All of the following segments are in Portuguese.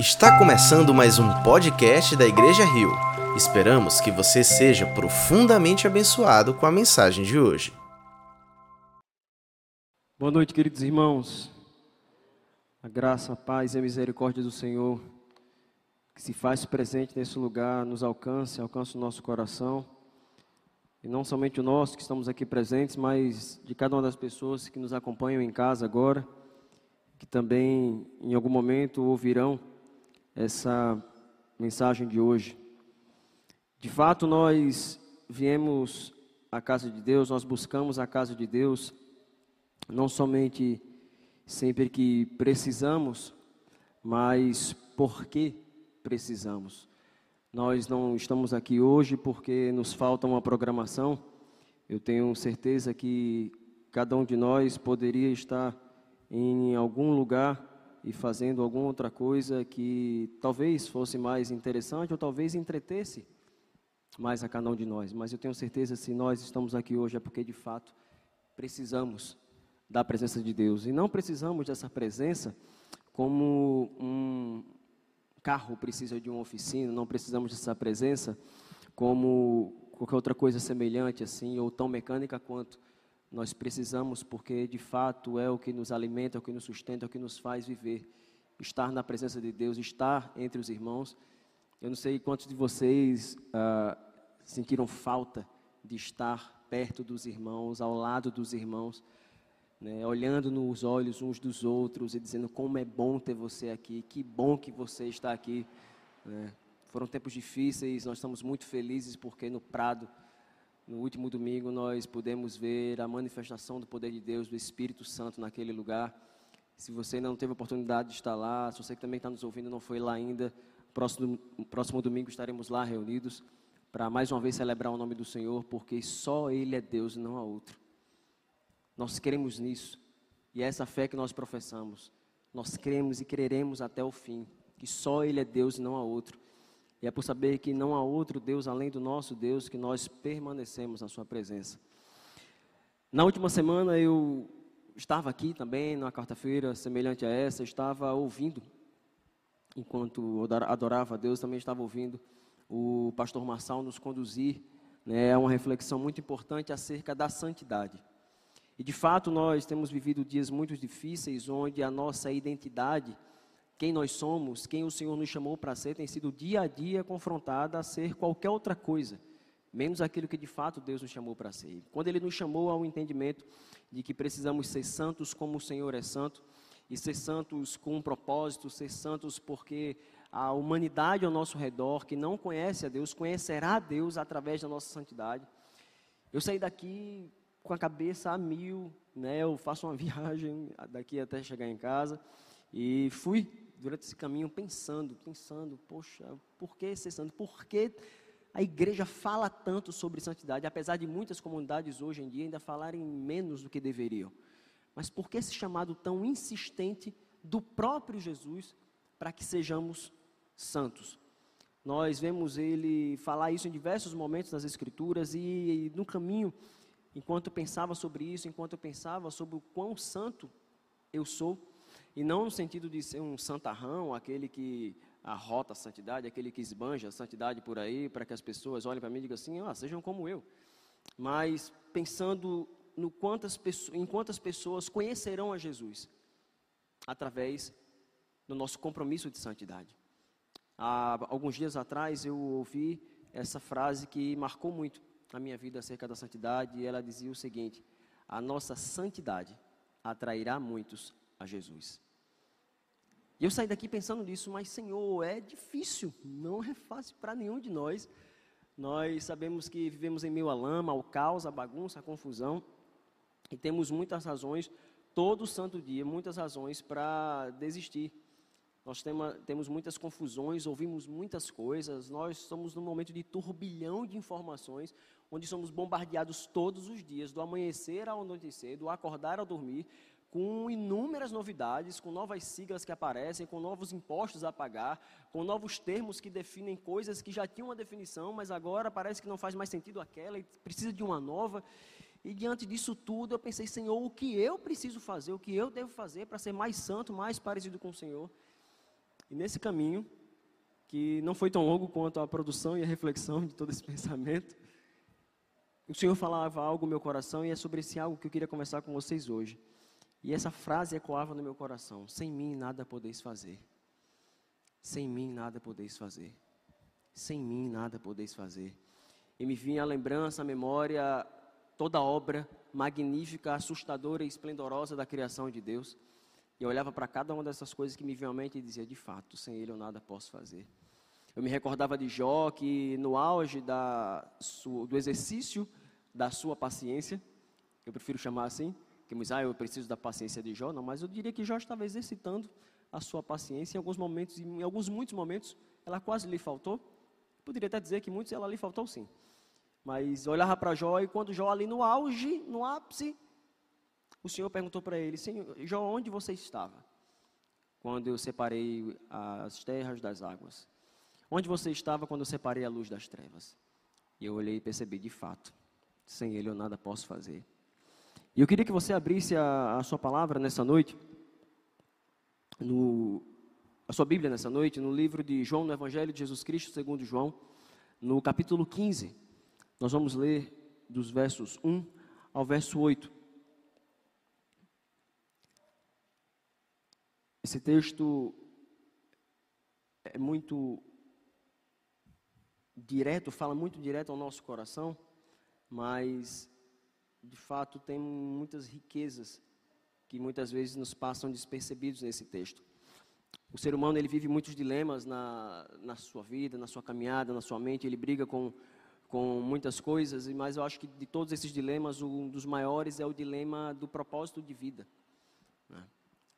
Está começando mais um podcast da Igreja Rio. Esperamos que você seja profundamente abençoado com a mensagem de hoje. Boa noite, queridos irmãos. A graça, a paz e a misericórdia do Senhor que se faz presente nesse lugar nos alcance, alcance o nosso coração. E não somente o nosso que estamos aqui presentes, mas de cada uma das pessoas que nos acompanham em casa agora, que também em algum momento ouvirão essa mensagem de hoje. De fato, nós viemos à casa de Deus, nós buscamos a casa de Deus, não somente sempre que precisamos, mas porque precisamos. Nós não estamos aqui hoje porque nos falta uma programação. Eu tenho certeza que cada um de nós poderia estar em algum lugar e fazendo alguma outra coisa que talvez fosse mais interessante ou talvez entretesse mais a cada um de nós. Mas eu tenho certeza se nós estamos aqui hoje é porque de fato precisamos da presença de Deus e não precisamos dessa presença como um carro precisa de uma oficina, não precisamos dessa presença como qualquer outra coisa semelhante assim ou tão mecânica quanto nós precisamos, porque de fato é o que nos alimenta, é o que nos sustenta, é o que nos faz viver. Estar na presença de Deus, estar entre os irmãos. Eu não sei quantos de vocês ah, sentiram falta de estar perto dos irmãos, ao lado dos irmãos, né, olhando nos olhos uns dos outros e dizendo como é bom ter você aqui, que bom que você está aqui. Né. Foram tempos difíceis, nós estamos muito felizes porque no Prado no último domingo nós pudemos ver a manifestação do poder de Deus, do Espírito Santo naquele lugar. Se você não teve a oportunidade de estar lá, se você que também está nos ouvindo não foi lá ainda, próximo, próximo domingo estaremos lá reunidos para mais uma vez celebrar o nome do Senhor, porque só Ele é Deus e não há outro. Nós queremos nisso, e é essa fé que nós professamos. Nós cremos e creremos até o fim, que só Ele é Deus e não há outro. E é por saber que não há outro Deus além do nosso Deus que nós permanecemos na Sua presença. Na última semana eu estava aqui também, numa quarta-feira semelhante a essa, estava ouvindo, enquanto adorava a Deus, também estava ouvindo o pastor Marçal nos conduzir né, a uma reflexão muito importante acerca da santidade. E de fato nós temos vivido dias muito difíceis, onde a nossa identidade quem nós somos, quem o Senhor nos chamou para ser, tem sido dia a dia confrontada a ser qualquer outra coisa, menos aquilo que de fato Deus nos chamou para ser. Quando Ele nos chamou ao entendimento de que precisamos ser santos como o Senhor é santo, e ser santos com um propósito, ser santos porque a humanidade ao nosso redor, que não conhece a Deus, conhecerá a Deus através da nossa santidade. Eu saí daqui com a cabeça a mil, né? Eu faço uma viagem daqui até chegar em casa e fui durante esse caminho pensando, pensando, poxa, por que ser santo? Por que a igreja fala tanto sobre santidade, apesar de muitas comunidades hoje em dia ainda falarem menos do que deveriam? Mas por que esse chamado tão insistente do próprio Jesus para que sejamos santos? Nós vemos ele falar isso em diversos momentos nas Escrituras e, e no caminho, enquanto pensava sobre isso, enquanto eu pensava sobre o quão santo eu sou, e não no sentido de ser um santarrão, aquele que arrota a santidade, aquele que esbanja a santidade por aí, para que as pessoas olhem para mim e digam assim, ah, sejam como eu. Mas pensando no quantas pessoas, em quantas pessoas conhecerão a Jesus através do nosso compromisso de santidade. Há alguns dias atrás eu ouvi essa frase que marcou muito a minha vida acerca da santidade, e ela dizia o seguinte: a nossa santidade atrairá muitos a Jesus. E eu saí daqui pensando nisso, mas Senhor, é difícil, não é fácil para nenhum de nós. Nós sabemos que vivemos em meio à lama, ao caos, à bagunça, à confusão, e temos muitas razões, todo santo dia, muitas razões para desistir. Nós temos muitas confusões, ouvimos muitas coisas, nós estamos num momento de turbilhão de informações, onde somos bombardeados todos os dias, do amanhecer ao anoitecer, do acordar ao dormir, com inúmeras novidades, com novas siglas que aparecem, com novos impostos a pagar, com novos termos que definem coisas que já tinham uma definição, mas agora parece que não faz mais sentido aquela e precisa de uma nova. E diante disso tudo, eu pensei, Senhor, o que eu preciso fazer, o que eu devo fazer para ser mais santo, mais parecido com o Senhor? E nesse caminho, que não foi tão longo quanto a produção e a reflexão de todo esse pensamento, o Senhor falava algo no meu coração e é sobre esse algo que eu queria conversar com vocês hoje. E essa frase ecoava no meu coração: Sem mim nada podeis fazer. Sem mim nada podeis fazer. Sem mim nada podeis fazer. E me vinha a lembrança, a memória, toda a obra magnífica, assustadora e esplendorosa da criação de Deus. E eu olhava para cada uma dessas coisas que me vinham à mente e dizia: de fato, sem Ele eu nada posso fazer. Eu me recordava de Jó, que no auge da, do exercício da sua paciência, eu prefiro chamar assim, muitos, ah, eu preciso da paciência de Jó, não, mas eu diria que Jó estava exercitando a sua paciência em alguns momentos, em alguns muitos momentos, ela quase lhe faltou. Poderia até dizer que muitos ela lhe faltou sim. Mas olhava para Jó e quando Jó ali no auge, no ápice, o Senhor perguntou para ele: Senhor, Jó, onde você estava? Quando eu separei as terras das águas. Onde você estava quando eu separei a luz das trevas? E eu olhei e percebi, de fato, sem Ele eu nada posso fazer. E eu queria que você abrisse a, a sua palavra nessa noite, no, a sua Bíblia nessa noite, no livro de João, no Evangelho de Jesus Cristo, segundo João, no capítulo 15. Nós vamos ler dos versos 1 ao verso 8. Esse texto é muito direto, fala muito direto ao nosso coração, mas de fato tem muitas riquezas que muitas vezes nos passam despercebidos nesse texto. O ser humano ele vive muitos dilemas na, na sua vida, na sua caminhada, na sua mente, ele briga com, com muitas coisas, mas eu acho que de todos esses dilemas, um dos maiores é o dilema do propósito de vida. Né?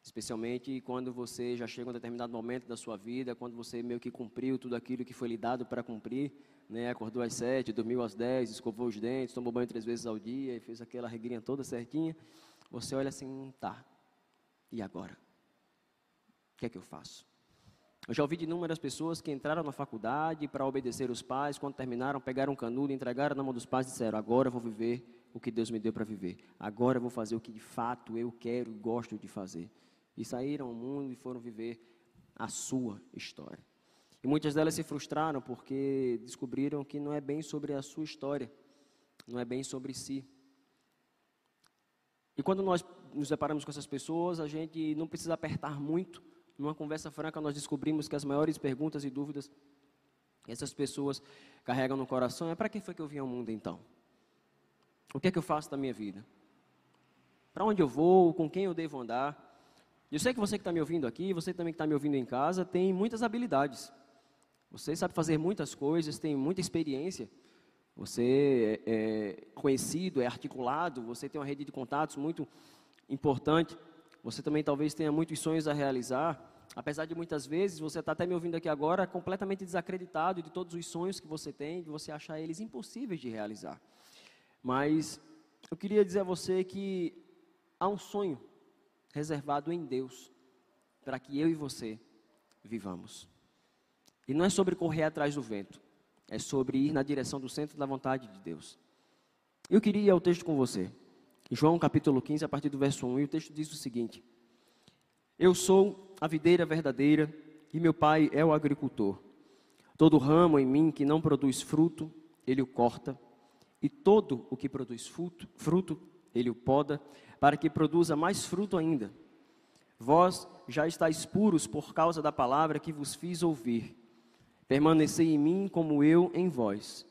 Especialmente quando você já chega a um determinado momento da sua vida, quando você meio que cumpriu tudo aquilo que foi lhe dado para cumprir, né? acordou às sete, dormiu às dez, escovou os dentes, tomou banho três vezes ao dia e fez aquela regrinha toda certinha, você olha assim, tá, e agora? O que é que eu faço? Eu já ouvi de inúmeras pessoas que entraram na faculdade para obedecer os pais, quando terminaram, pegaram um canudo, entregaram na mão dos pais e disseram: Agora eu vou viver o que Deus me deu para viver. Agora eu vou fazer o que de fato eu quero e gosto de fazer e saíram ao mundo e foram viver a sua história. E muitas delas se frustraram porque descobriram que não é bem sobre a sua história, não é bem sobre si. E quando nós nos deparamos com essas pessoas, a gente não precisa apertar muito. Numa conversa franca, nós descobrimos que as maiores perguntas e dúvidas que essas pessoas carregam no coração é: para que foi que eu vim ao mundo então? O que é que eu faço da minha vida? Para onde eu vou? Com quem eu devo andar? Eu sei que você que está me ouvindo aqui, você também que está me ouvindo em casa, tem muitas habilidades. Você sabe fazer muitas coisas, tem muita experiência. Você é, é conhecido, é articulado, você tem uma rede de contatos muito importante. Você também talvez tenha muitos sonhos a realizar. Apesar de muitas vezes você está até me ouvindo aqui agora completamente desacreditado de todos os sonhos que você tem, de você achar eles impossíveis de realizar. Mas eu queria dizer a você que há um sonho reservado em Deus para que eu e você vivamos. E não é sobre correr atrás do vento, é sobre ir na direção do centro da vontade de Deus. Eu queria ir ao texto com você. João capítulo 15, a partir do verso 1, e o texto diz o seguinte: Eu sou a videira verdadeira e meu pai é o agricultor. Todo ramo em mim que não produz fruto, ele o corta, e todo o que produz fruto, fruto ele o poda, para que produza mais fruto ainda. Vós já estáis puros por causa da palavra que vos fiz ouvir. Permanecei em mim como eu em vós.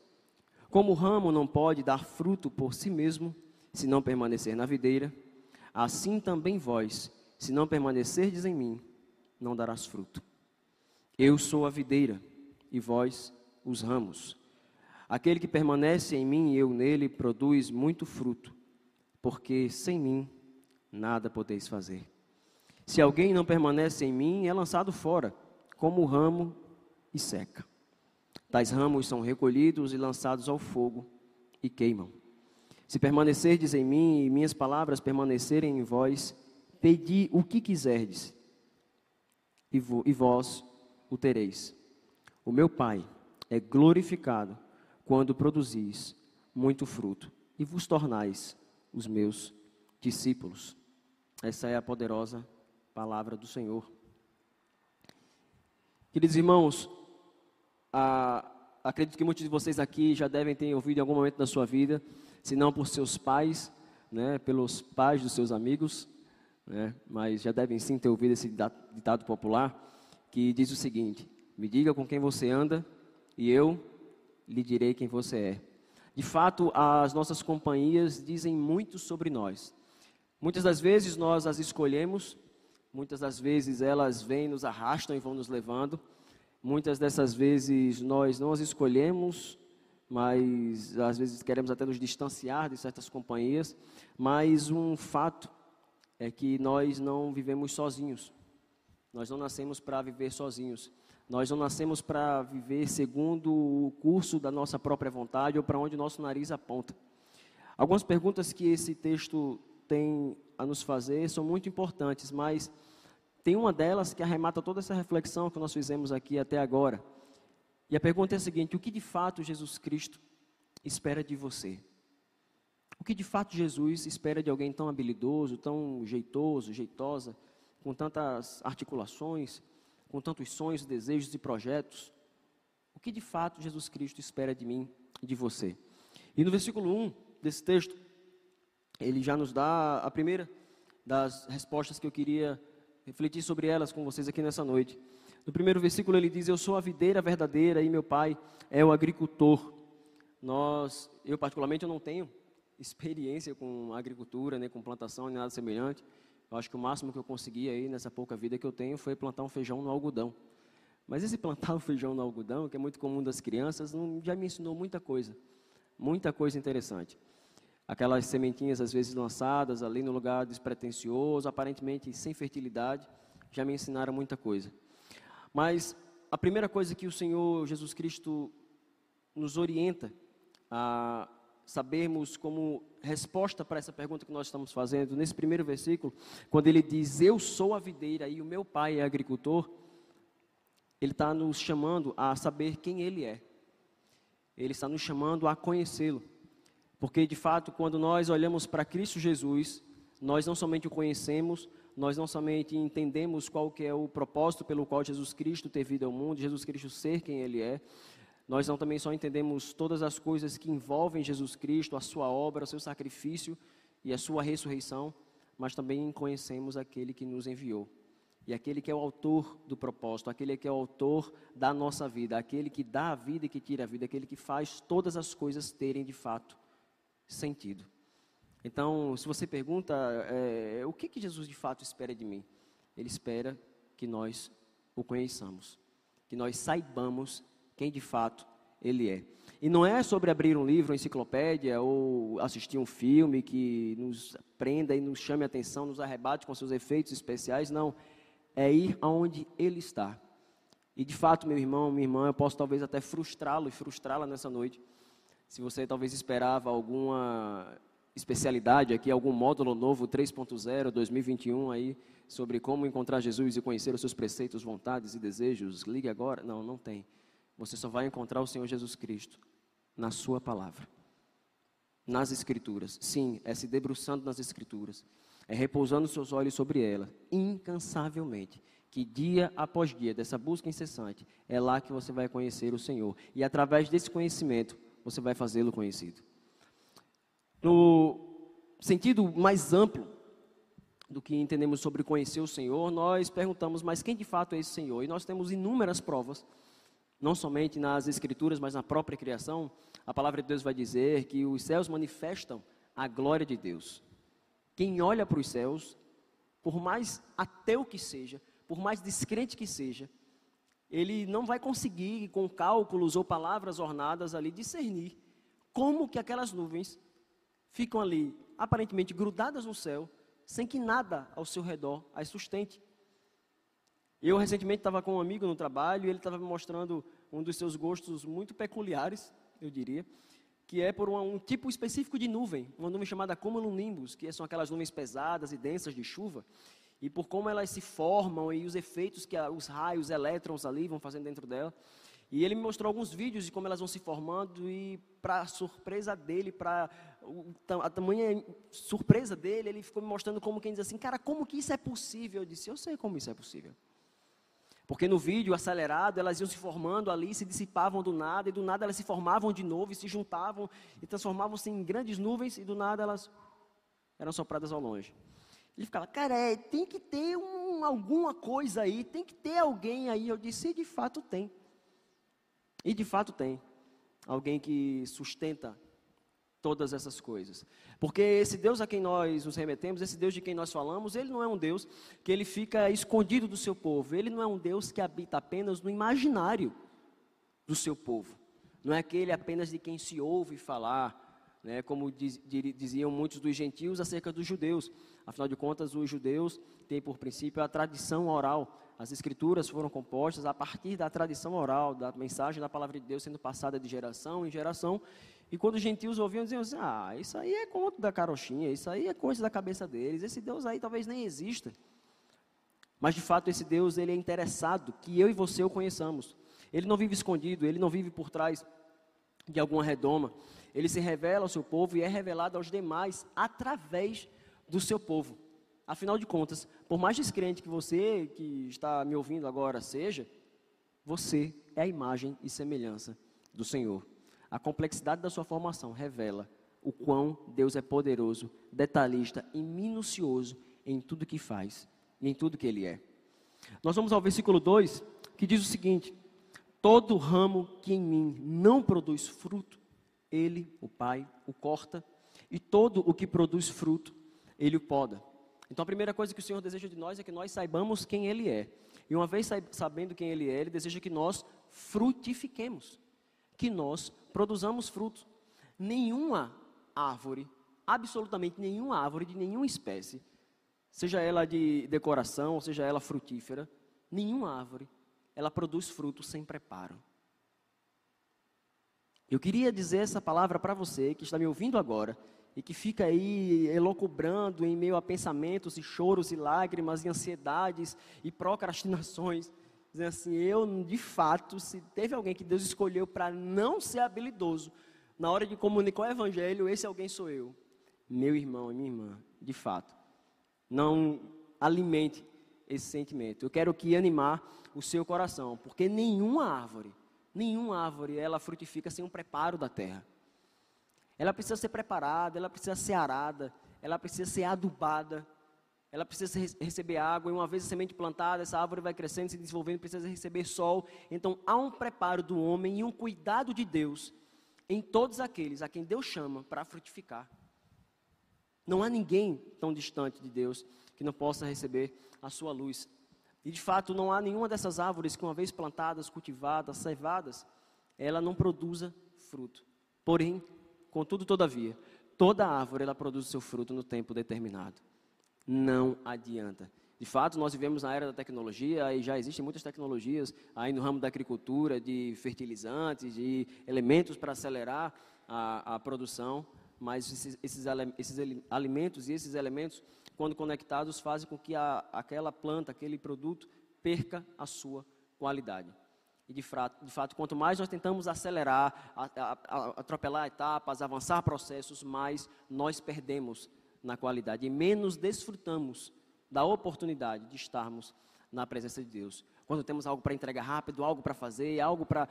Como o ramo não pode dar fruto por si mesmo, se não permanecer na videira, assim também vós, se não permanecerdes em mim, não darás fruto. Eu sou a videira, e vós os ramos. Aquele que permanece em mim e eu nele produz muito fruto porque sem mim nada podeis fazer. Se alguém não permanece em mim, é lançado fora, como ramo e seca. Tais ramos são recolhidos e lançados ao fogo e queimam. Se permanecerdes em mim e minhas palavras permanecerem em vós, pedi o que quiserdes, e, e vós o tereis. O meu Pai é glorificado quando produzis muito fruto e vos tornais os meus discípulos. Essa é a poderosa palavra do Senhor. Queridos irmãos, a, acredito que muitos de vocês aqui já devem ter ouvido em algum momento da sua vida, se não por seus pais, né, pelos pais dos seus amigos, né, mas já devem sim ter ouvido esse ditado popular que diz o seguinte: Me diga com quem você anda e eu lhe direi quem você é. De fato, as nossas companhias dizem muito sobre nós. Muitas das vezes nós as escolhemos, muitas das vezes elas vêm, nos arrastam e vão nos levando. Muitas dessas vezes nós não as escolhemos, mas às vezes queremos até nos distanciar de certas companhias. Mas um fato é que nós não vivemos sozinhos. Nós não nascemos para viver sozinhos. Nós não nascemos para viver segundo o curso da nossa própria vontade ou para onde nosso nariz aponta. Algumas perguntas que esse texto tem a nos fazer são muito importantes, mas tem uma delas que arremata toda essa reflexão que nós fizemos aqui até agora. E a pergunta é a seguinte: o que de fato Jesus Cristo espera de você? O que de fato Jesus espera de alguém tão habilidoso, tão jeitoso, jeitosa, com tantas articulações, com tantos sonhos, desejos e projetos, o que de fato Jesus Cristo espera de mim e de você? E no versículo 1 desse texto, ele já nos dá a primeira das respostas que eu queria refletir sobre elas com vocês aqui nessa noite. No primeiro versículo ele diz: Eu sou a videira verdadeira e meu pai é o agricultor. Nós, eu particularmente, eu não tenho experiência com agricultura, nem com plantação, nem nada semelhante. Eu acho que o máximo que eu consegui aí nessa pouca vida que eu tenho foi plantar um feijão no algodão. Mas esse plantar um feijão no algodão, que é muito comum das crianças, não, já me ensinou muita coisa. Muita coisa interessante. Aquelas sementinhas às vezes lançadas ali no lugar despretensioso, aparentemente sem fertilidade, já me ensinaram muita coisa. Mas a primeira coisa que o Senhor Jesus Cristo nos orienta a sabermos como resposta para essa pergunta que nós estamos fazendo, nesse primeiro versículo, quando ele diz: Eu sou a videira e o meu pai é agricultor, ele está nos chamando a saber quem ele é. Ele está nos chamando a conhecê-lo. Porque, de fato, quando nós olhamos para Cristo Jesus, nós não somente o conhecemos, nós não somente entendemos qual que é o propósito pelo qual Jesus Cristo teve vindo ao mundo, Jesus Cristo ser quem Ele é, nós não também só entendemos todas as coisas que envolvem Jesus Cristo, a sua obra, o seu sacrifício e a sua ressurreição, mas também conhecemos aquele que nos enviou. E aquele que é o autor do propósito, aquele que é o autor da nossa vida, aquele que dá a vida e que tira a vida, aquele que faz todas as coisas terem de fato sentido. Então, se você pergunta é, o que, que Jesus de fato espera de mim, Ele espera que nós o conheçamos, que nós saibamos quem de fato ele é. E não é sobre abrir um livro, uma enciclopédia ou assistir um filme que nos prenda e nos chame a atenção, nos arrebate com seus efeitos especiais, não. É ir aonde ele está. E de fato, meu irmão, minha irmã, eu posso talvez até frustrá-lo e frustrá-la nessa noite. Se você talvez esperava alguma especialidade aqui, algum módulo novo 3.0 2021 aí sobre como encontrar Jesus e conhecer os seus preceitos, vontades e desejos, ligue agora. Não, não tem. Você só vai encontrar o Senhor Jesus Cristo na Sua palavra, nas Escrituras. Sim, é se debruçando nas Escrituras, é repousando seus olhos sobre ela, incansavelmente. Que dia após dia, dessa busca incessante, é lá que você vai conhecer o Senhor. E através desse conhecimento, você vai fazê-lo conhecido. No sentido mais amplo do que entendemos sobre conhecer o Senhor, nós perguntamos, mas quem de fato é esse Senhor? E nós temos inúmeras provas não somente nas Escrituras, mas na própria criação, a palavra de Deus vai dizer que os céus manifestam a glória de Deus. Quem olha para os céus, por mais ateu que seja, por mais descrente que seja, ele não vai conseguir, com cálculos ou palavras ornadas ali, discernir como que aquelas nuvens ficam ali, aparentemente grudadas no céu, sem que nada ao seu redor as sustente. Eu recentemente estava com um amigo no trabalho e ele estava me mostrando um dos seus gostos muito peculiares, eu diria, que é por um, um tipo específico de nuvem, uma nuvem chamada cumulonimbus, que são aquelas nuvens pesadas e densas de chuva, e por como elas se formam e os efeitos que a, os raios, elétrons ali vão fazendo dentro dela. E ele me mostrou alguns vídeos de como elas vão se formando e, para surpresa dele, para a tamanha surpresa dele, ele ficou me mostrando como quem diz assim, cara, como que isso é possível? Eu disse, eu sei como isso é possível. Porque no vídeo acelerado elas iam se formando ali, se dissipavam do nada, e do nada elas se formavam de novo e se juntavam e transformavam-se em grandes nuvens, e do nada elas eram sopradas ao longe. Ele ficava, cara, é, tem que ter um, alguma coisa aí, tem que ter alguém aí. Eu disse, e de fato tem. E de fato tem. Alguém que sustenta todas essas coisas. Porque esse Deus a quem nós nos remetemos, esse Deus de quem nós falamos, ele não é um Deus que ele fica escondido do seu povo. Ele não é um Deus que habita apenas no imaginário do seu povo. Não é aquele apenas de quem se ouve falar, né, como diz, diziam muitos dos gentios acerca dos judeus. Afinal de contas, os judeus têm por princípio a tradição oral. As escrituras foram compostas a partir da tradição oral, da mensagem da palavra de Deus sendo passada de geração em geração. E quando os gentios ouviam, diziam assim: Ah, isso aí é conto da carochinha, isso aí é coisa da cabeça deles, esse Deus aí talvez nem exista. Mas de fato, esse Deus ele é interessado que eu e você o conheçamos. Ele não vive escondido, ele não vive por trás de alguma redoma. Ele se revela ao seu povo e é revelado aos demais através do seu povo. Afinal de contas, por mais descrente que você que está me ouvindo agora seja, você é a imagem e semelhança do Senhor. A complexidade da sua formação revela o quão Deus é poderoso, detalhista e minucioso em tudo que faz e em tudo que Ele é. Nós vamos ao versículo 2, que diz o seguinte: Todo ramo que em mim não produz fruto, Ele, o Pai, o corta, e todo o que produz fruto, ele o poda. Então a primeira coisa que o Senhor deseja de nós é que nós saibamos quem Ele é. E uma vez sabendo quem Ele é, Ele deseja que nós frutifiquemos, que nós produzamos frutos. Nenhuma árvore, absolutamente nenhuma árvore de nenhuma espécie, seja ela de decoração, seja ela frutífera, nenhuma árvore, ela produz frutos sem preparo. Eu queria dizer essa palavra para você que está me ouvindo agora e que fica aí elocubrando em meio a pensamentos e choros e lágrimas e ansiedades e procrastinações, dizendo assim: eu, de fato, se teve alguém que Deus escolheu para não ser habilidoso na hora de comunicar o evangelho, esse alguém sou eu, meu irmão e minha irmã, de fato. Não alimente esse sentimento. Eu quero que animar o seu coração, porque nenhuma árvore, nenhuma árvore, ela frutifica sem um preparo da terra. Ela precisa ser preparada, ela precisa ser arada, ela precisa ser adubada, ela precisa receber água, e uma vez a semente plantada, essa árvore vai crescendo, se desenvolvendo, precisa receber sol. Então há um preparo do homem e um cuidado de Deus em todos aqueles a quem Deus chama para frutificar. Não há ninguém tão distante de Deus que não possa receber a sua luz. E de fato, não há nenhuma dessas árvores que, uma vez plantadas, cultivadas, cevadas, ela não produza fruto. Porém, Contudo, todavia, toda árvore ela produz seu fruto no tempo determinado. Não adianta. De fato, nós vivemos na era da tecnologia e já existem muitas tecnologias aí no ramo da agricultura, de fertilizantes, de elementos para acelerar a, a produção, mas esses, esses, esses, alimentos e esses elementos, quando conectados, fazem com que a, aquela planta, aquele produto, perca a sua qualidade. E de fato, de fato, quanto mais nós tentamos acelerar, a, atropelar etapas, avançar processos, mais nós perdemos na qualidade e menos desfrutamos da oportunidade de estarmos na presença de Deus. Quando temos algo para entregar rápido, algo para fazer, algo para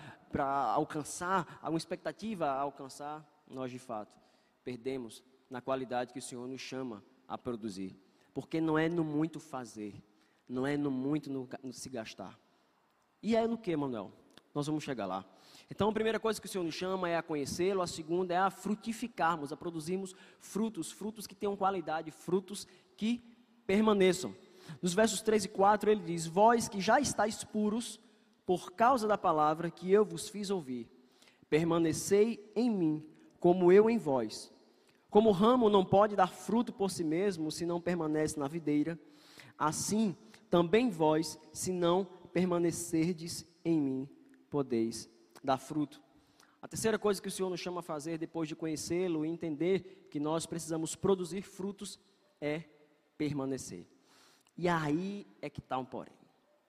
alcançar, alguma expectativa a alcançar, nós de fato perdemos na qualidade que o Senhor nos chama a produzir. Porque não é no muito fazer, não é no muito no, no se gastar. E é no que, Manuel? Nós vamos chegar lá. Então, a primeira coisa que o Senhor nos chama é a conhecê-lo, a segunda é a frutificarmos, a produzirmos frutos, frutos que tenham qualidade, frutos que permaneçam. Nos versos 3 e 4 ele diz: Vós que já estáis puros por causa da palavra que eu vos fiz ouvir, permanecei em mim, como eu em vós. Como o ramo não pode dar fruto por si mesmo se não permanece na videira, assim também vós, se não permanecerdes em mim, podeis dar fruto. A terceira coisa que o Senhor nos chama a fazer depois de conhecê-lo e entender que nós precisamos produzir frutos é permanecer. E aí é que está um porém.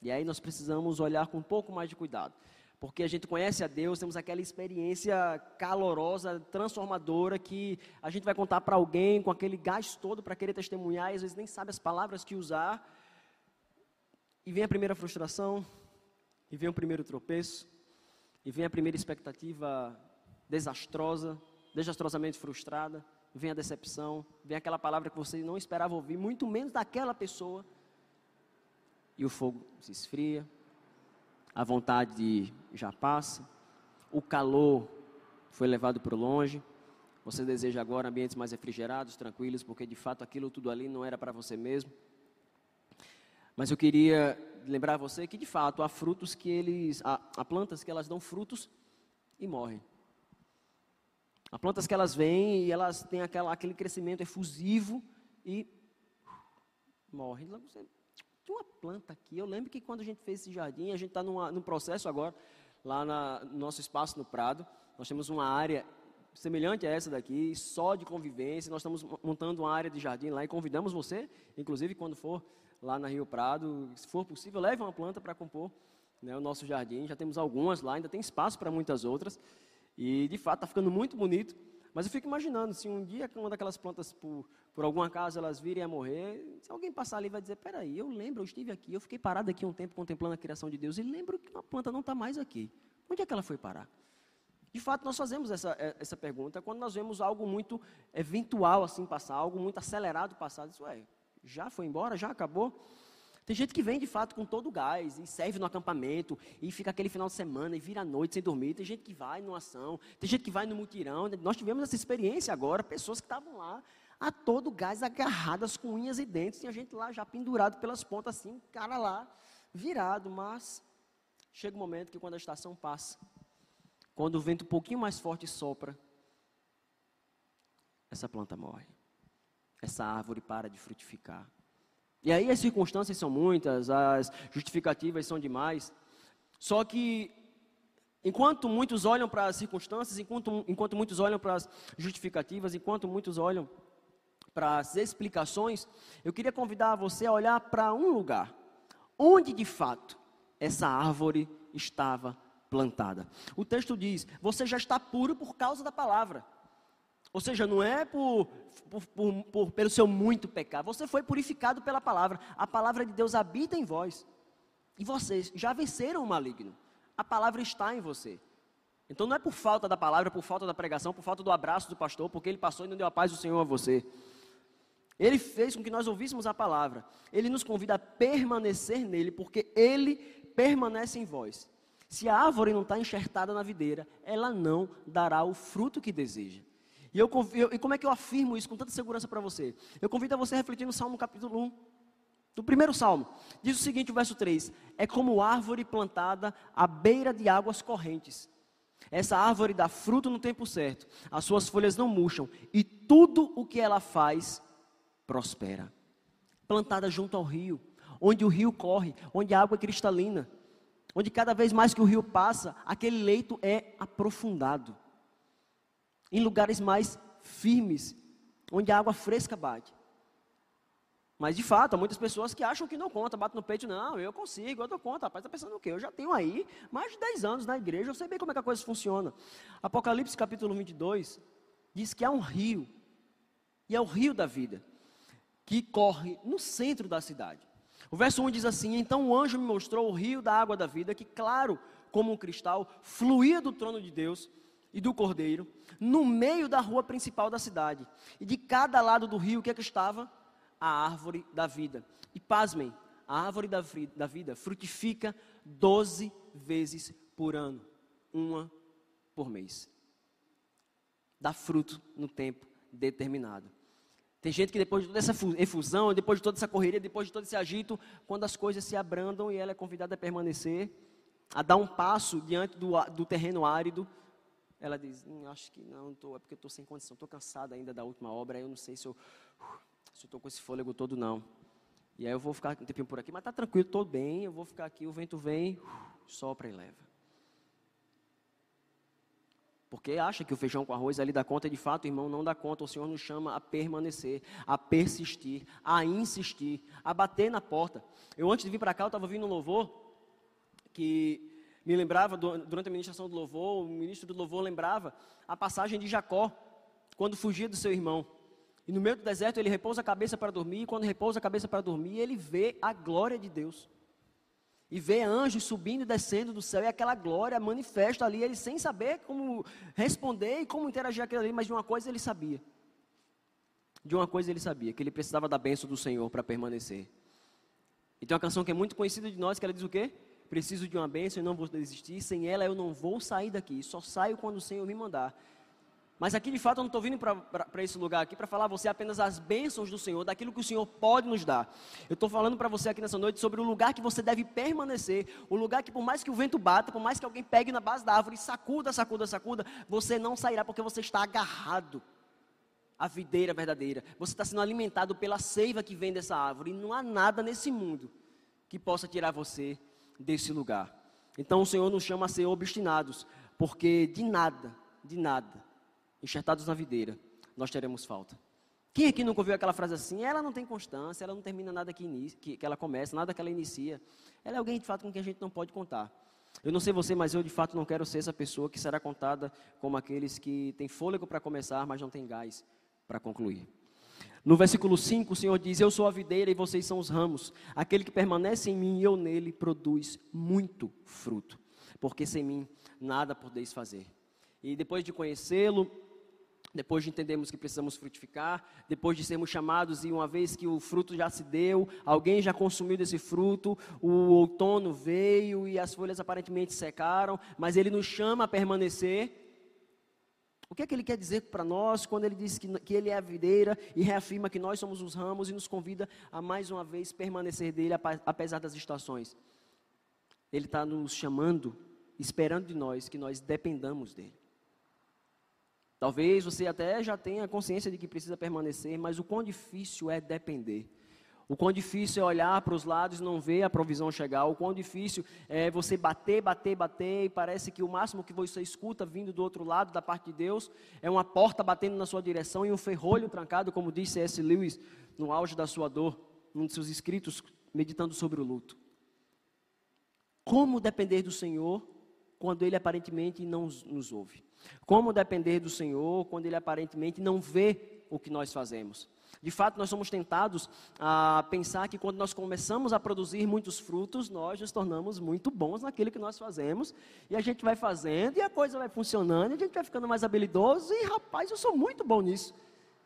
E aí nós precisamos olhar com um pouco mais de cuidado. Porque a gente conhece a Deus, temos aquela experiência calorosa, transformadora, que a gente vai contar para alguém com aquele gás todo para querer testemunhar, e às vezes nem sabe as palavras que usar, e vem a primeira frustração, e vem o primeiro tropeço, e vem a primeira expectativa desastrosa, desastrosamente frustrada, vem a decepção, vem aquela palavra que você não esperava ouvir, muito menos daquela pessoa, e o fogo se esfria, a vontade já passa, o calor foi levado para longe, você deseja agora ambientes mais refrigerados, tranquilos, porque de fato aquilo tudo ali não era para você mesmo. Mas eu queria lembrar você que de fato há frutos que eles, há, há plantas que elas dão frutos e morrem. Há plantas que elas vêm e elas têm aquela, aquele crescimento efusivo e morrem. Tinha uma planta aqui. Eu lembro que quando a gente fez esse jardim, a gente está num processo agora, lá na, no nosso espaço no Prado. Nós temos uma área semelhante a essa daqui, só de convivência. Nós estamos montando uma área de jardim lá e convidamos você, inclusive quando for lá na Rio Prado, se for possível, leve uma planta para compor né, o nosso jardim. Já temos algumas lá, ainda tem espaço para muitas outras. E de fato está ficando muito bonito. Mas eu fico imaginando, se um dia uma daquelas plantas, por, por algum acaso, elas virem a morrer, se alguém passar ali vai dizer, peraí, eu lembro, eu estive aqui, eu fiquei parado aqui um tempo contemplando a criação de Deus, e lembro que uma planta não está mais aqui. Onde é que ela foi parar? De fato, nós fazemos essa, é, essa pergunta quando nós vemos algo muito eventual assim passar, algo muito acelerado passar. Isso é, já foi embora, já acabou. Tem gente que vem de fato com todo o gás e serve no acampamento e fica aquele final de semana e vira a noite sem dormir. Tem gente que vai numa ação, tem gente que vai no mutirão. Nós tivemos essa experiência agora, pessoas que estavam lá a todo gás, agarradas com unhas e dentes. Tinha gente lá já pendurado pelas pontas assim, cara lá virado. Mas chega um momento que quando a estação passa, quando o vento um pouquinho mais forte sopra, essa planta morre. Essa árvore para de frutificar. E aí as circunstâncias são muitas, as justificativas são demais. Só que, enquanto muitos olham para as circunstâncias, enquanto, enquanto muitos olham para as justificativas, enquanto muitos olham para as explicações, eu queria convidar você a olhar para um lugar, onde de fato essa árvore estava plantada. O texto diz: Você já está puro por causa da palavra. Ou seja, não é por, por, por, por, pelo seu muito pecado. Você foi purificado pela palavra. A palavra de Deus habita em vós. E vocês já venceram o maligno. A palavra está em você. Então não é por falta da palavra, por falta da pregação, por falta do abraço do pastor, porque ele passou e não deu a paz do Senhor a você. Ele fez com que nós ouvíssemos a palavra. Ele nos convida a permanecer nele, porque ele permanece em vós. Se a árvore não está enxertada na videira, ela não dará o fruto que deseja. E, eu, eu, e como é que eu afirmo isso com tanta segurança para você? Eu convido a você a refletir no Salmo capítulo 1. No primeiro salmo, diz o seguinte, o verso 3: É como árvore plantada à beira de águas correntes. Essa árvore dá fruto no tempo certo, as suas folhas não murcham, e tudo o que ela faz prospera. Plantada junto ao rio, onde o rio corre, onde a água é cristalina, onde cada vez mais que o rio passa, aquele leito é aprofundado em lugares mais firmes, onde a água fresca bate. Mas de fato, há muitas pessoas que acham que não conta, batem no peito, não, eu consigo, eu dou conta. Rapaz, está pensando o quê? Eu já tenho aí mais de 10 anos na igreja, eu sei bem como é que a coisa funciona. Apocalipse capítulo 22 diz que há um rio, e é o rio da vida, que corre no centro da cidade. O verso 1 diz assim: Então o anjo me mostrou o rio da água da vida, que, claro como um cristal, fluía do trono de Deus e do cordeiro, no meio da rua principal da cidade. E de cada lado do rio, o que é que estava? A árvore da vida. E pasmem, a árvore da, da vida frutifica 12 vezes por ano, uma por mês. Dá fruto no tempo determinado. Tem gente que depois de toda essa efusão, depois de toda essa correria, depois de todo esse agito, quando as coisas se abrandam e ela é convidada a permanecer, a dar um passo diante do, do terreno árido, ela diz, hum, acho que não, tô, é porque estou sem condição, estou cansada ainda da última obra, eu não sei se eu estou com esse fôlego todo não. E aí eu vou ficar um tempinho por aqui, mas está tranquilo, estou bem, eu vou ficar aqui, o vento vem, sopra e leva. Porque acha que o feijão com arroz ali dá conta, de fato, irmão, não dá conta. O Senhor nos chama a permanecer, a persistir, a insistir, a bater na porta. Eu antes de vir para cá, eu estava ouvindo um louvor que me lembrava, durante a ministração do louvor, o ministro do louvor lembrava a passagem de Jacó, quando fugia do seu irmão. E no meio do deserto ele repousa a cabeça para dormir, e quando repousa a cabeça para dormir, ele vê a glória de Deus. e vê anjos subindo e descendo do céu, e aquela glória manifesta ali, ele sem saber como responder e como interagir aquilo ali, mas de uma coisa ele sabia. De uma coisa ele sabia, que ele precisava da bênção do Senhor para permanecer. E tem uma canção que é muito conhecida de nós, que ela diz o quê? Preciso de uma bênção e não vou desistir, sem ela eu não vou sair daqui, só saio quando o Senhor me mandar. Mas aqui de fato eu não estou vindo para esse lugar aqui para falar a você apenas as bênçãos do Senhor, daquilo que o Senhor pode nos dar. Eu estou falando para você aqui nessa noite sobre o lugar que você deve permanecer, o lugar que por mais que o vento bata, por mais que alguém pegue na base da árvore sacuda, sacuda, sacuda, você não sairá porque você está agarrado à videira verdadeira. Você está sendo alimentado pela seiva que vem dessa árvore e não há nada nesse mundo que possa tirar você desse lugar. Então o Senhor nos chama a ser obstinados, porque de nada, de nada enxertados na videira, nós teremos falta. Quem aqui nunca ouviu aquela frase assim? Ela não tem constância, ela não termina nada que, inicia, que, que ela começa, nada que ela inicia. Ela é alguém de fato com quem a gente não pode contar. Eu não sei você, mas eu de fato não quero ser essa pessoa que será contada como aqueles que têm fôlego para começar, mas não têm gás para concluir. No versículo 5, o Senhor diz: Eu sou a videira e vocês são os ramos. Aquele que permanece em mim e eu nele produz muito fruto, porque sem mim nada podeis fazer. E depois de conhecê-lo, depois de entendermos que precisamos frutificar, depois de sermos chamados e uma vez que o fruto já se deu, alguém já consumiu desse fruto, o outono veio e as folhas aparentemente secaram, mas ele nos chama a permanecer. O que é que ele quer dizer para nós quando ele diz que, que ele é a videira e reafirma que nós somos os ramos e nos convida a mais uma vez permanecer dele apesar das estações? Ele está nos chamando, esperando de nós que nós dependamos dele. Talvez você até já tenha consciência de que precisa permanecer, mas o quão difícil é depender. O quão difícil é olhar para os lados e não ver a provisão chegar. O quão difícil é você bater, bater, bater e parece que o máximo que você escuta vindo do outro lado, da parte de Deus, é uma porta batendo na sua direção e um ferrolho trancado, como disse C.S. Lewis no auge da sua dor, num de seus escritos, meditando sobre o luto. Como depender do Senhor quando Ele aparentemente não nos ouve? Como depender do Senhor quando Ele aparentemente não vê o que nós fazemos? De fato, nós somos tentados a pensar que quando nós começamos a produzir muitos frutos, nós nos tornamos muito bons naquilo que nós fazemos, e a gente vai fazendo, e a coisa vai funcionando, e a gente vai ficando mais habilidoso, e rapaz, eu sou muito bom nisso.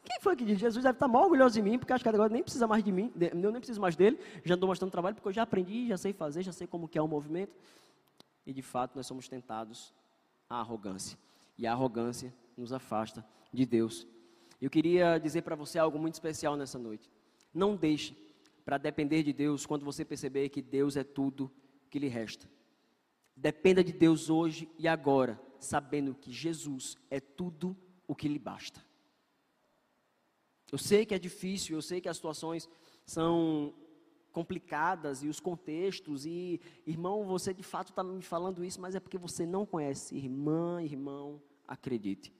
Quem foi que disse? Jesus deve estar mal orgulhoso de mim, porque acho que agora nem precisa mais de mim, eu nem preciso mais dele, já estou mostrando trabalho, porque eu já aprendi, já sei fazer, já sei como que é o movimento. E de fato, nós somos tentados à arrogância. E a arrogância nos afasta de Deus. Eu queria dizer para você algo muito especial nessa noite. Não deixe para depender de Deus quando você perceber que Deus é tudo que lhe resta. Dependa de Deus hoje e agora, sabendo que Jesus é tudo o que lhe basta. Eu sei que é difícil, eu sei que as situações são complicadas e os contextos. E, irmão, você de fato está me falando isso, mas é porque você não conhece. Irmã, irmão, acredite.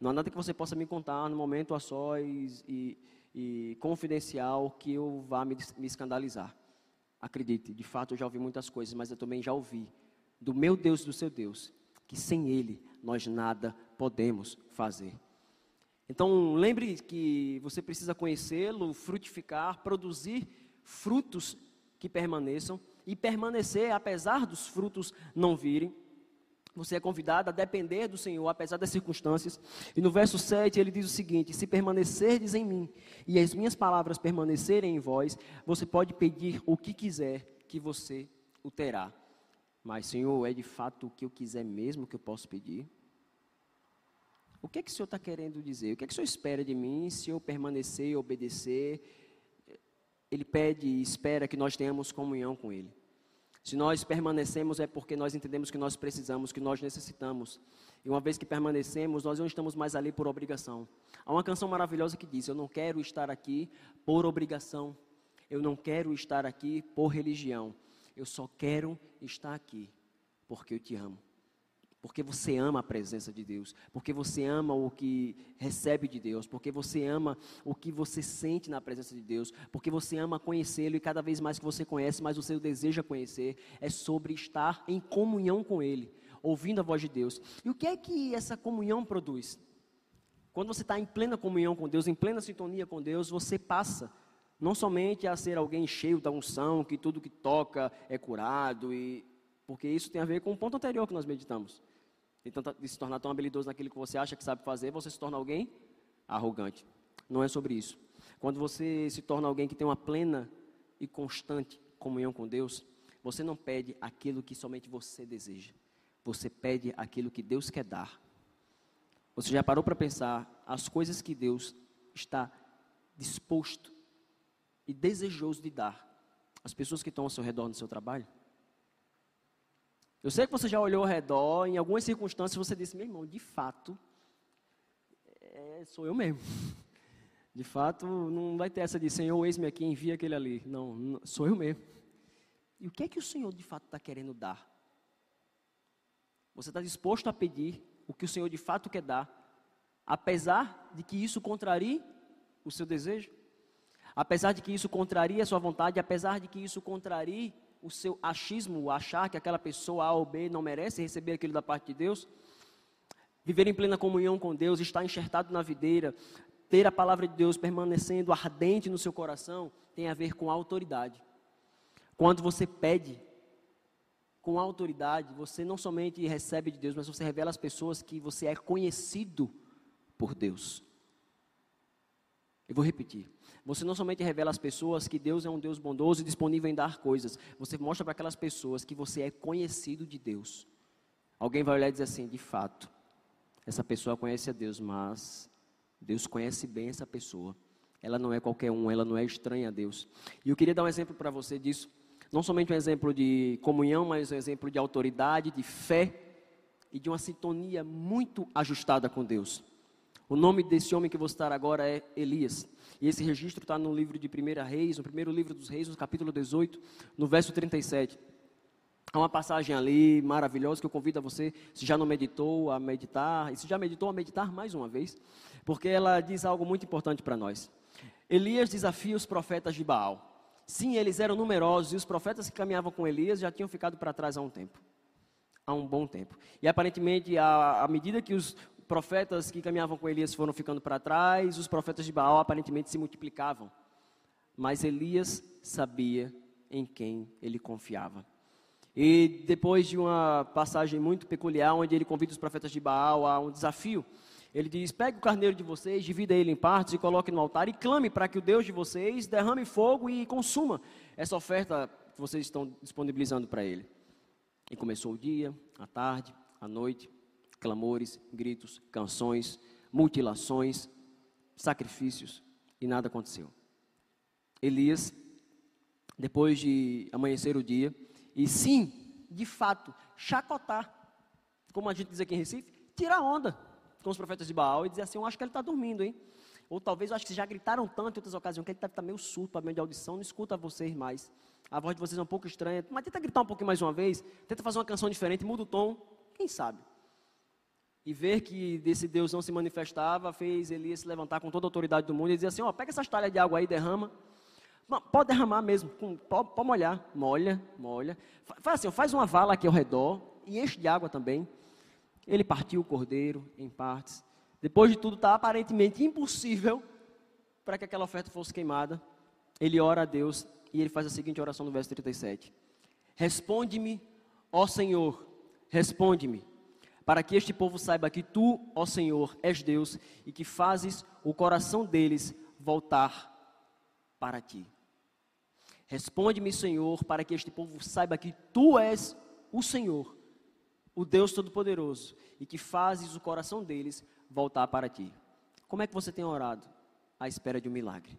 Não há nada que você possa me contar no momento a sós e, e confidencial que eu vá me, me escandalizar. Acredite, de fato eu já ouvi muitas coisas, mas eu também já ouvi do meu Deus e do seu Deus, que sem Ele nós nada podemos fazer. Então lembre que você precisa conhecê-lo, frutificar, produzir frutos que permaneçam e permanecer apesar dos frutos não virem. Você é convidado a depender do Senhor, apesar das circunstâncias. E no verso 7 ele diz o seguinte: Se permanecerdes em mim e as minhas palavras permanecerem em vós, você pode pedir o que quiser, que você o terá. Mas, Senhor, é de fato o que eu quiser mesmo que eu posso pedir? O que é que o Senhor está querendo dizer? O que é que o Senhor espera de mim se eu permanecer e obedecer ele pede e espera que nós tenhamos comunhão com Ele. Se nós permanecemos é porque nós entendemos que nós precisamos, que nós necessitamos. E uma vez que permanecemos, nós não estamos mais ali por obrigação. Há uma canção maravilhosa que diz: Eu não quero estar aqui por obrigação. Eu não quero estar aqui por religião. Eu só quero estar aqui porque eu te amo porque você ama a presença de Deus, porque você ama o que recebe de Deus, porque você ama o que você sente na presença de Deus, porque você ama conhecê-lo e cada vez mais que você conhece, mais você o deseja conhecer, é sobre estar em comunhão com Ele, ouvindo a voz de Deus. E o que é que essa comunhão produz? Quando você está em plena comunhão com Deus, em plena sintonia com Deus, você passa Não somente a ser alguém cheio da unção, que tudo que toca é curado, e porque isso tem a ver com o ponto anterior que nós meditamos. Então, de se tornar tão habilidoso naquilo que você acha que sabe fazer, você se torna alguém arrogante. Não é sobre isso. Quando você se torna alguém que tem uma plena e constante comunhão com Deus, você não pede aquilo que somente você deseja. Você pede aquilo que Deus quer dar. Você já parou para pensar as coisas que Deus está disposto e desejoso de dar às pessoas que estão ao seu redor no seu trabalho? Eu sei que você já olhou ao redor, em algumas circunstâncias você disse, meu irmão, de fato, é, sou eu mesmo. De fato, não vai ter essa de Senhor, eis-me aqui, envia aquele ali. Não, não, sou eu mesmo. E o que é que o Senhor de fato está querendo dar? Você está disposto a pedir o que o Senhor de fato quer dar, apesar de que isso contrarie o seu desejo? Apesar de que isso contrarie a sua vontade, apesar de que isso contrarie o seu achismo, o achar que aquela pessoa A ou B não merece receber aquilo da parte de Deus? Viver em plena comunhão com Deus, estar enxertado na videira, ter a palavra de Deus permanecendo ardente no seu coração tem a ver com autoridade. Quando você pede com autoridade, você não somente recebe de Deus, mas você revela às pessoas que você é conhecido por Deus. Eu vou repetir. Você não somente revela às pessoas que Deus é um Deus bondoso e disponível em dar coisas, você mostra para aquelas pessoas que você é conhecido de Deus. Alguém vai olhar e dizer assim: de fato, essa pessoa conhece a Deus, mas Deus conhece bem essa pessoa. Ela não é qualquer um, ela não é estranha a Deus. E eu queria dar um exemplo para você disso. Não somente um exemplo de comunhão, mas um exemplo de autoridade, de fé e de uma sintonia muito ajustada com Deus. O nome desse homem que vou citar agora é Elias. E esse registro está no livro de 1 Reis, no primeiro livro dos Reis, no capítulo 18, no verso 37. Há uma passagem ali maravilhosa que eu convido a você, se já não meditou, a meditar, e se já meditou, a meditar mais uma vez porque ela diz algo muito importante para nós. Elias desafia os profetas de Baal. Sim, eles eram numerosos e os profetas que caminhavam com Elias já tinham ficado para trás há um tempo. Há um bom tempo. E aparentemente, à, medida que os profetas que caminhavam com Elias foram ficando para trás, os profetas de Baal aparentemente se multiplicavam. Mas Elias sabia em quem ele confiava. E depois de uma passagem muito peculiar, onde ele convida os profetas de Baal a um desafio, ele diz: Pegue o carneiro de vocês, divida ele em partes e coloque no altar e clame para que o Deus de vocês derrame fogo e consuma essa oferta que vocês estão disponibilizando para ele. E começou o dia, a tarde, a noite, clamores, gritos, canções, mutilações, sacrifícios e nada aconteceu. Elias, depois de amanhecer o dia, e sim, de fato, chacotar, como a gente diz aqui em Recife, tirar onda com os profetas de Baal e dizer assim: Eu acho que ele está dormindo, hein? Ou talvez eu acho que já gritaram tanto em outras ocasiões que ele deve estar meio surto, meio de audição, não escuta vocês mais. A voz de vocês é um pouco estranha, mas tenta gritar um pouquinho mais uma vez, tenta fazer uma canção diferente, muda o tom, quem sabe? E ver que desse Deus não se manifestava, fez Elias se levantar com toda a autoridade do mundo e dizer assim: Ó, pega essas talhas de água aí, derrama. Pode derramar mesmo, pode, pode molhar, molha, molha. Faz assim, faz uma vala aqui ao redor e enche de água também. Ele partiu o cordeiro em partes. Depois de tudo, está aparentemente impossível para que aquela oferta fosse queimada. Ele ora a Deus e ele faz a seguinte oração no verso 37. Responde-me, ó Senhor, responde-me, para que este povo saiba que tu, ó Senhor, és Deus e que fazes o coração deles voltar para ti. Responde-me, Senhor, para que este povo saiba que tu és o Senhor o Deus Todo-Poderoso e que fazes o coração deles voltar para ti. Como é que você tem orado à espera de um milagre?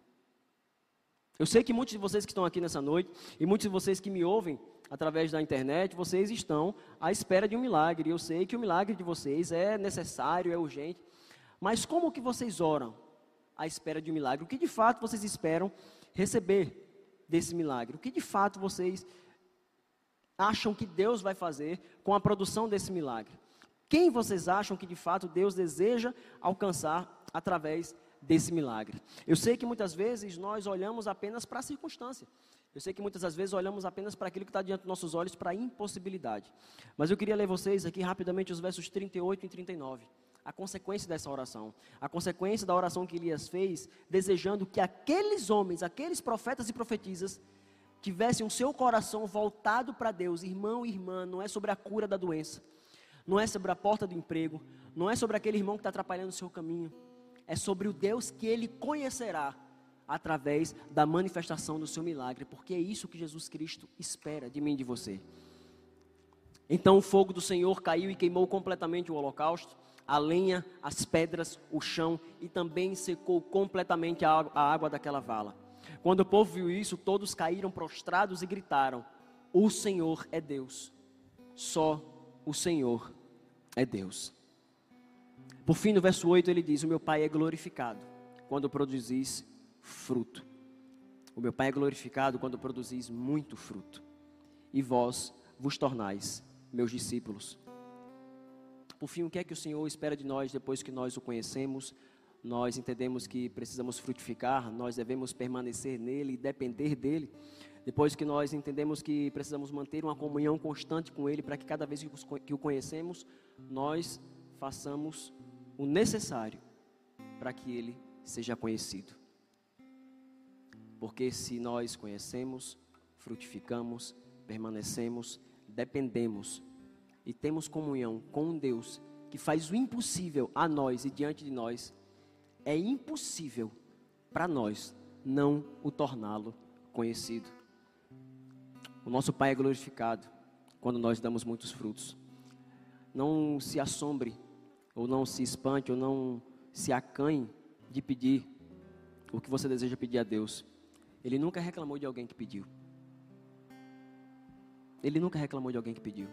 Eu sei que muitos de vocês que estão aqui nessa noite e muitos de vocês que me ouvem através da internet, vocês estão à espera de um milagre. Eu sei que o milagre de vocês é necessário, é urgente. Mas como que vocês oram à espera de um milagre? O que de fato vocês esperam receber desse milagre? O que de fato vocês acham que Deus vai fazer com a produção desse milagre? Quem vocês acham que de fato Deus deseja alcançar através desse milagre? Eu sei que muitas vezes nós olhamos apenas para a circunstância. Eu sei que muitas das vezes olhamos apenas para aquilo que está diante dos nossos olhos, para a impossibilidade. Mas eu queria ler vocês aqui rapidamente os versos 38 e 39. A consequência dessa oração. A consequência da oração que Elias fez, desejando que aqueles homens, aqueles profetas e profetisas, tivessem o seu coração voltado para Deus. Irmão e irmã, não é sobre a cura da doença. Não é sobre a porta do emprego. Não é sobre aquele irmão que está atrapalhando o seu caminho. É sobre o Deus que ele conhecerá através da manifestação do seu milagre, porque é isso que Jesus Cristo espera de mim e de você. Então o fogo do Senhor caiu e queimou completamente o holocausto, a lenha, as pedras, o chão e também secou completamente a água daquela vala. Quando o povo viu isso, todos caíram prostrados e gritaram: O Senhor é Deus. Só o Senhor é Deus. Por fim, no verso 8, ele diz: O meu Pai é glorificado quando produzis fruto. O meu Pai é glorificado quando produzis muito fruto. E vós vos tornais meus discípulos. Por fim, o que é que o Senhor espera de nós depois que nós o conhecemos? Nós entendemos que precisamos frutificar, nós devemos permanecer nele e depender dele. Depois que nós entendemos que precisamos manter uma comunhão constante com ele para que cada vez que o conhecemos, nós façamos o necessário para que ele seja conhecido. Porque se nós conhecemos, frutificamos, permanecemos, dependemos e temos comunhão com Deus que faz o impossível a nós e diante de nós, é impossível para nós não o torná-lo conhecido. O nosso Pai é glorificado quando nós damos muitos frutos. Não se assombre, ou não se espante, ou não se acanhe de pedir o que você deseja pedir a Deus. Ele nunca reclamou de alguém que pediu. Ele nunca reclamou de alguém que pediu.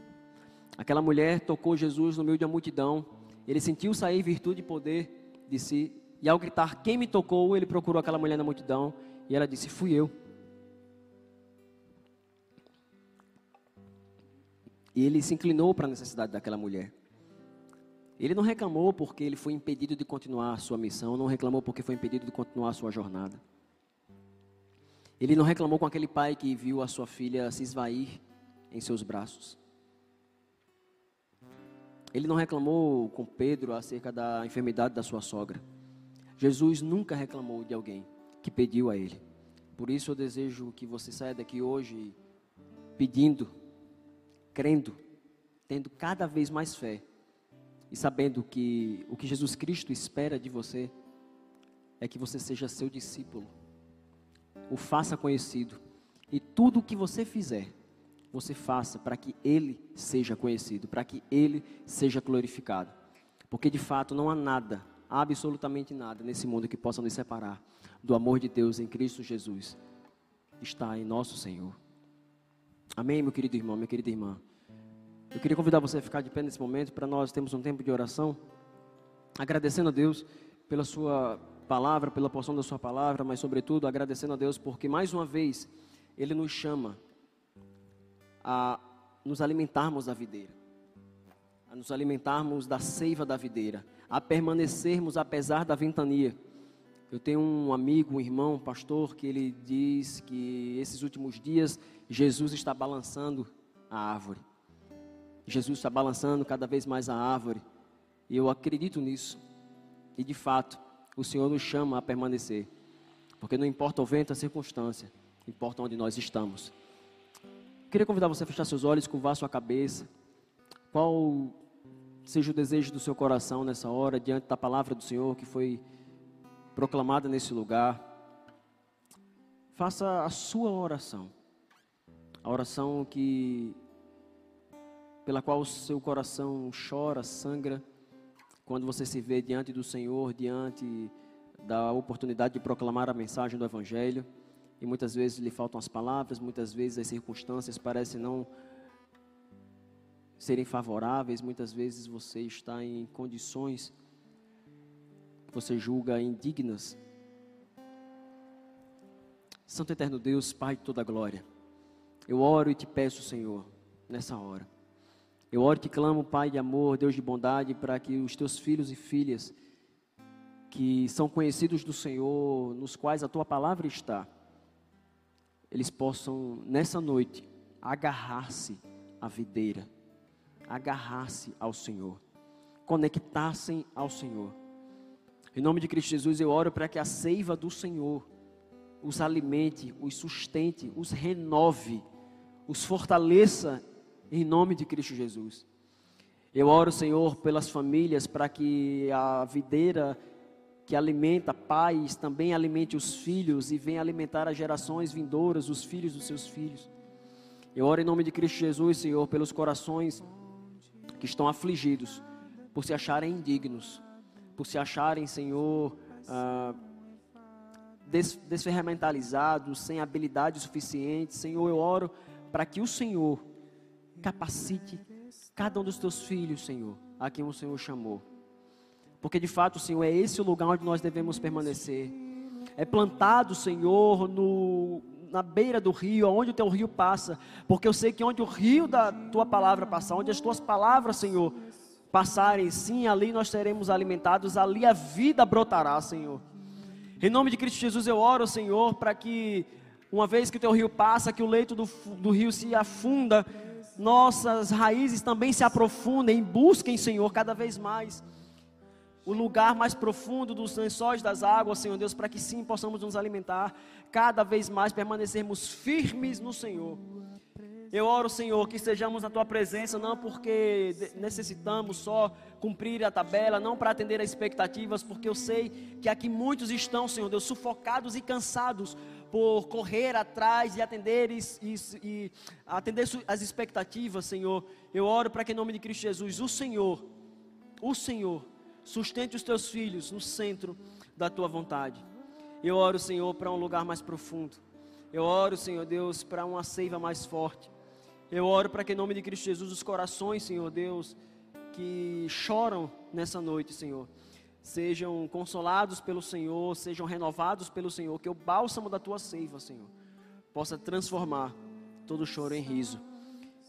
Aquela mulher tocou Jesus no meio da multidão. Ele sentiu sair virtude e poder de si. E ao gritar, quem me tocou? Ele procurou aquela mulher na multidão. E ela disse, fui eu. E ele se inclinou para a necessidade daquela mulher. Ele não reclamou porque ele foi impedido de continuar a sua missão, não reclamou porque foi impedido de continuar a sua jornada. Ele não reclamou com aquele pai que viu a sua filha se esvair em seus braços. Ele não reclamou com Pedro acerca da enfermidade da sua sogra. Jesus nunca reclamou de alguém que pediu a ele. Por isso eu desejo que você saia daqui hoje pedindo, crendo, tendo cada vez mais fé e sabendo que o que Jesus Cristo espera de você é que você seja seu discípulo o faça conhecido. E tudo o que você fizer, você faça para que Ele seja conhecido, para que Ele seja glorificado. Porque de fato não há nada, absolutamente nada nesse mundo que possa nos separar do amor de Deus em Cristo Jesus. Está em nosso Senhor. Amém, meu querido irmão, minha querida irmã. Eu queria convidar você a ficar de pé nesse momento para nós termos um tempo de oração, agradecendo a Deus pela sua palavra, pela porção da Sua palavra, mas, sobretudo, agradecendo a Deus porque, mais uma vez, Ele nos chama a nos alimentarmos da videira, a nos alimentarmos da seiva da videira, a permanecermos apesar da ventania. Eu tenho um amigo, um irmão, um pastor, que ele diz que esses últimos dias Jesus está balançando a árvore. Jesus está balançando cada vez mais a árvore. E eu acredito nisso. E de fato, o Senhor nos chama a permanecer. Porque não importa o vento, a circunstância, importa onde nós estamos. Queria convidar você a fechar seus olhos, curvar sua cabeça. Qual seja o desejo do seu coração nessa hora, diante da palavra do Senhor que foi proclamada nesse lugar. Faça a sua oração. A oração que pela qual o seu coração chora, sangra quando você se vê diante do Senhor, diante da oportunidade de proclamar a mensagem do Evangelho, e muitas vezes lhe faltam as palavras, muitas vezes as circunstâncias parecem não serem favoráveis, muitas vezes você está em condições que você julga indignas. Santo Eterno Deus, Pai de toda glória, eu oro e te peço, Senhor, nessa hora eu oro e te clamo, Pai de amor, Deus de bondade, para que os teus filhos e filhas, que são conhecidos do Senhor, nos quais a tua palavra está, eles possam, nessa noite, agarrar-se à videira, agarrar-se ao Senhor, conectar-se ao Senhor. Em nome de Cristo Jesus, eu oro para que a seiva do Senhor os alimente, os sustente, os renove, os fortaleça em nome de Cristo Jesus. Eu oro, Senhor, pelas famílias para que a videira que alimenta pais também alimente os filhos e venha alimentar as gerações vindouras, os filhos dos seus filhos. Eu oro em nome de Cristo Jesus, Senhor, pelos corações que estão afligidos por se acharem indignos, por se acharem, Senhor, ah, des desferramentalizados, sem habilidade suficiente. Senhor, eu oro para que o Senhor capacite cada um dos teus filhos, Senhor, a quem o Senhor chamou. Porque de fato, Senhor, é esse o lugar onde nós devemos permanecer. É plantado, Senhor, no, na beira do rio, onde o teu rio passa. Porque eu sei que onde o rio da tua palavra passar, onde as tuas palavras, Senhor, passarem, sim, ali nós seremos alimentados, ali a vida brotará, Senhor. Em nome de Cristo Jesus eu oro, Senhor, para que uma vez que o teu rio passa, que o leito do, do rio se afunda, nossas raízes também se aprofundem, busquem, Senhor, cada vez mais o lugar mais profundo dos lençóis das águas, Senhor Deus, para que sim possamos nos alimentar, cada vez mais permanecermos firmes no Senhor. Eu oro, Senhor, que estejamos na tua presença, não porque necessitamos só cumprir a tabela, não para atender as expectativas, porque eu sei que aqui muitos estão, Senhor Deus, sufocados e cansados por correr atrás e atender, e, e, e atender as expectativas, Senhor. Eu oro para que em nome de Cristo Jesus, o Senhor, o Senhor, sustente os teus filhos no centro da tua vontade. Eu oro, Senhor, para um lugar mais profundo. Eu oro, Senhor Deus, para uma seiva mais forte. Eu oro para que em nome de Cristo Jesus os corações, Senhor Deus, que choram nessa noite, Senhor, sejam consolados pelo Senhor, sejam renovados pelo Senhor, que o bálsamo da tua seiva, Senhor, possa transformar todo choro em riso.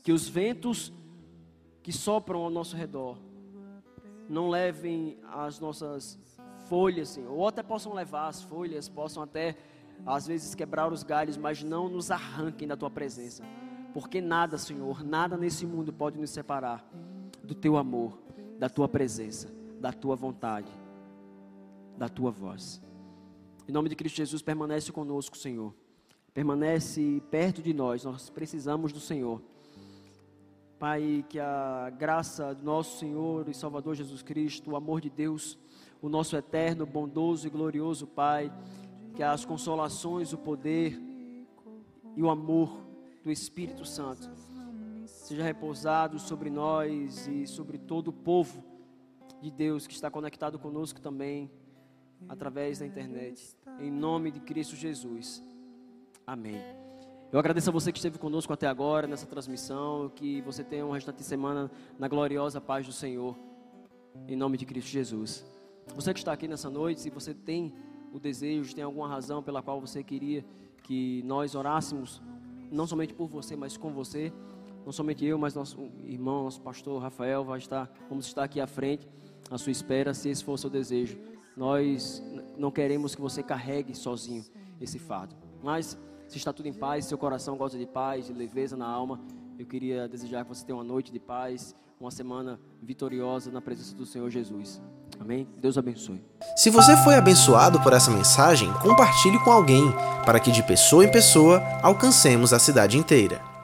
Que os ventos que sopram ao nosso redor não levem as nossas folhas, Senhor, ou até possam levar as folhas, possam até às vezes quebrar os galhos, mas não nos arranquem da tua presença. Porque nada, Senhor, nada nesse mundo pode nos separar do teu amor, da tua presença, da tua vontade, da tua voz. Em nome de Cristo Jesus, permanece conosco, Senhor. Permanece perto de nós, nós precisamos do Senhor. Pai, que a graça do nosso Senhor e Salvador Jesus Cristo, o amor de Deus, o nosso eterno, bondoso e glorioso Pai, que as consolações, o poder e o amor do Espírito Santo seja repousado sobre nós e sobre todo o povo de Deus que está conectado conosco também através da internet. Em nome de Cristo Jesus. Amém. Eu agradeço a você que esteve conosco até agora nessa transmissão. Que você tenha um restante de semana na gloriosa paz do Senhor. Em nome de Cristo Jesus. Você que está aqui nessa noite, se você tem o desejo, tem alguma razão pela qual você queria que nós orássemos não somente por você, mas com você. Não somente eu, mas nosso irmão, nosso pastor Rafael vai estar, vamos estar aqui à frente, à sua espera, se esse for o seu desejo. Nós não queremos que você carregue sozinho esse fardo. Mas se está tudo em paz, seu coração gosta de paz, de leveza na alma, eu queria desejar que você tenha uma noite de paz, uma semana vitoriosa na presença do Senhor Jesus. Amém? Deus abençoe. Se você foi abençoado por essa mensagem, compartilhe com alguém, para que de pessoa em pessoa alcancemos a cidade inteira.